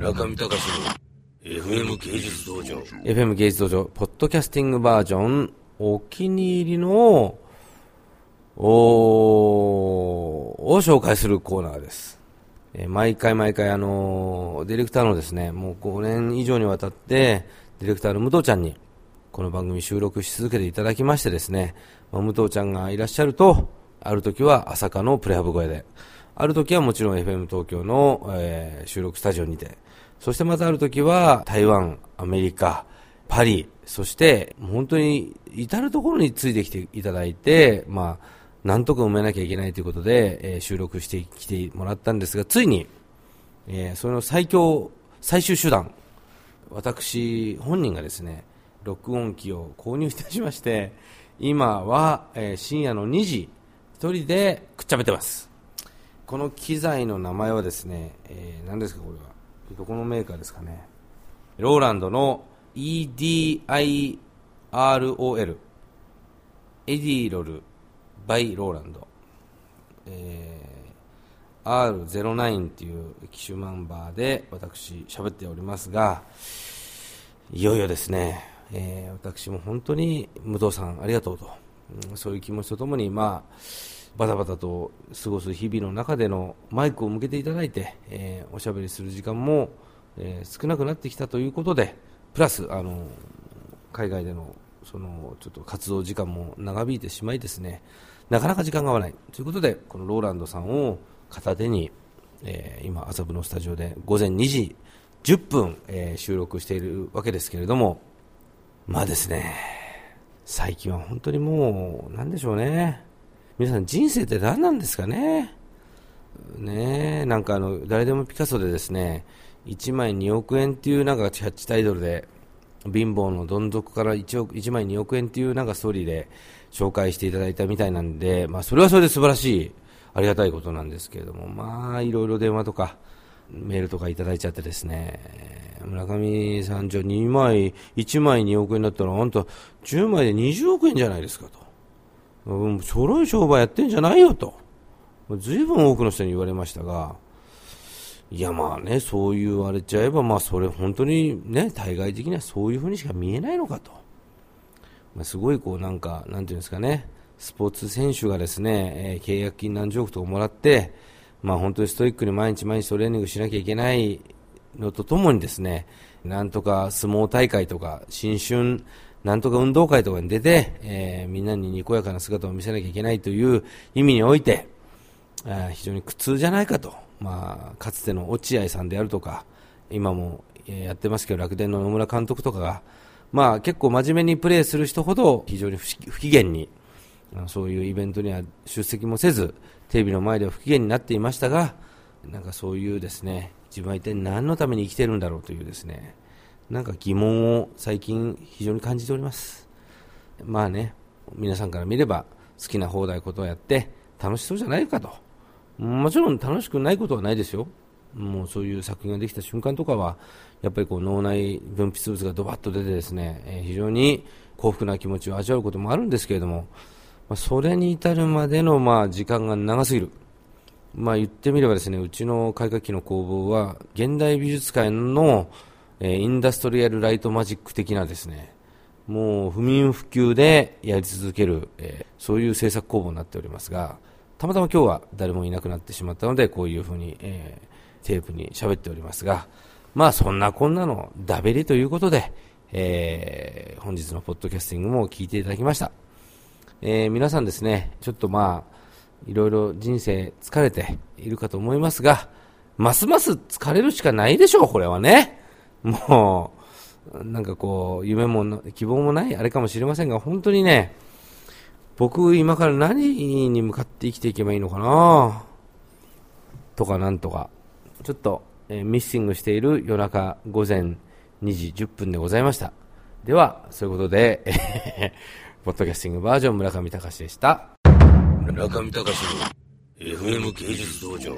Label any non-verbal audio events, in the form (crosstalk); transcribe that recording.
村上隆の FM 芸術道場 FM 芸術道場、ポッドキャスティングバージョン、お気に入りの、おを紹介するコーナーです。えー毎回毎回、あのーディレクターのですね、もう5年以上にわたって、ディレクターの武藤ちゃんに、この番組収録し続けていただきましてですね、まあ、武藤ちゃんがいらっしゃると、ある時は朝霞のプレハブ小屋で、ある時はもちろん FM 東京の、えー収録スタジオにて、そしてまたある時は台湾、アメリカ、パリ、そして本当に至るところについてきていただいて、まあ、なんとか埋めなきゃいけないということで、えー収録してきてもらったんですが、ついに、えーその最強、最終手段、私本人がですね、録音機を購入いたしまして、今は、えー深夜の2時、一人でくっちゃべてます。この機材の名前はですね、えー何ですかこれは。どこのメーカーですかね。ローランドの EDIROL。エディロルバイローランド。えー R09 っていう機種ナンバーで私喋っておりますが、いよいよですね、えー私も本当に武藤さんありがとうと、そういう気持ちとともに、まあ、バタバタと過ごす日々の中でのマイクを向けていただいて、えーおしゃべりする時間も、えー少なくなってきたということで、プラス、あの海外でのそのちょっと活動時間も長引いてしまいですね、なかなか時間が合わない。ということで、このローランドさんを片手に、えー今、麻布のスタジオで午前2時10分、えー収録しているわけですけれども、まあですね、最近は本当にもう、なんでしょうね、皆さん、人生って何なんですかね、ねなんかあの誰でもピカソでですね1枚2億円っていうなんかキャッチタイトルで貧乏のどん底から 1, 億1枚2億円っていうなんかストーリーで紹介していただいたみたいなんで、まあ、それはそれで素晴らしいありがたいことなんですけれどもまあいろいろ電話とかメールとかいただいちゃってですね村上さんじゃ2枚1枚2億円だったらあんた10枚で20億円じゃないですかと、うん、ちょろい商売やってんじゃないよとずいぶん多くの人に言われましたが、いやまあね、そう言われちゃえば、まあそれ本当にね、対外的にはそういうふうにしか見えないのかと。まあ、すごいこうなんか、なんていうんですかね、スポーツ選手がですね、えー契約金何十億とかもらって、まあ本当にストイックに毎日毎日トレーニングしなきゃいけないのとともにですね、なんとか相撲大会とか、新春、なんとか運動会とかに出て、えーみんなににこやかな姿を見せなきゃいけないという意味において、あー非常に苦痛じゃないかと、まあ、かつての落合さんであるとか、今もやってますけど、楽天の野村監督とかが、まあ、結構真面目にプレーする人ほど非常に不機嫌に、そういうイベントには出席もせず、テレビの前では不機嫌になっていましたが、なんかそういうですね、自分は一体何のために生きてるんだろうというですね、なんか疑問を最近非常に感じております。まあね、皆さんから見れば好きな放題ことをやって楽しそうじゃないかと。もちろん楽しくないことはないですよ。もうそういう作品ができた瞬間とかは、やっぱりこう脳内分泌物がドバッと出てですね、えー非常に幸福な気持ちを味わうこともあるんですけれども、まあ、それに至るまでのまあ時間が長すぎる。まあ言ってみればですね、うちの開花機の工房は、現代美術界の、えインダストリアルライトマジック的なですね、もう不眠不休でやり続ける、えそういう制作工房になっておりますが、たまたま今日は誰もいなくなってしまったので、こういうふうに、えテープに喋っておりますが、まあそんなこんなのダベリということで、えー本日のポッドキャスティングも聞いていただきました。えー皆さんですね、ちょっとまあ、いろいろ人生疲れているかと思いますが、ますます疲れるしかないでしょう、これはね。もう、なんかこう、夢も希望もないあれかもしれませんが、本当にね、僕今から何に向かって生きていけばいいのかな？とかなんとか、ちょっと、えーミッシングしている夜中午前2時10分でございました。では、そういうことで、え (laughs) ーポッドキャスティングバージョン村上隆でした。村上隆の FM 芸術道場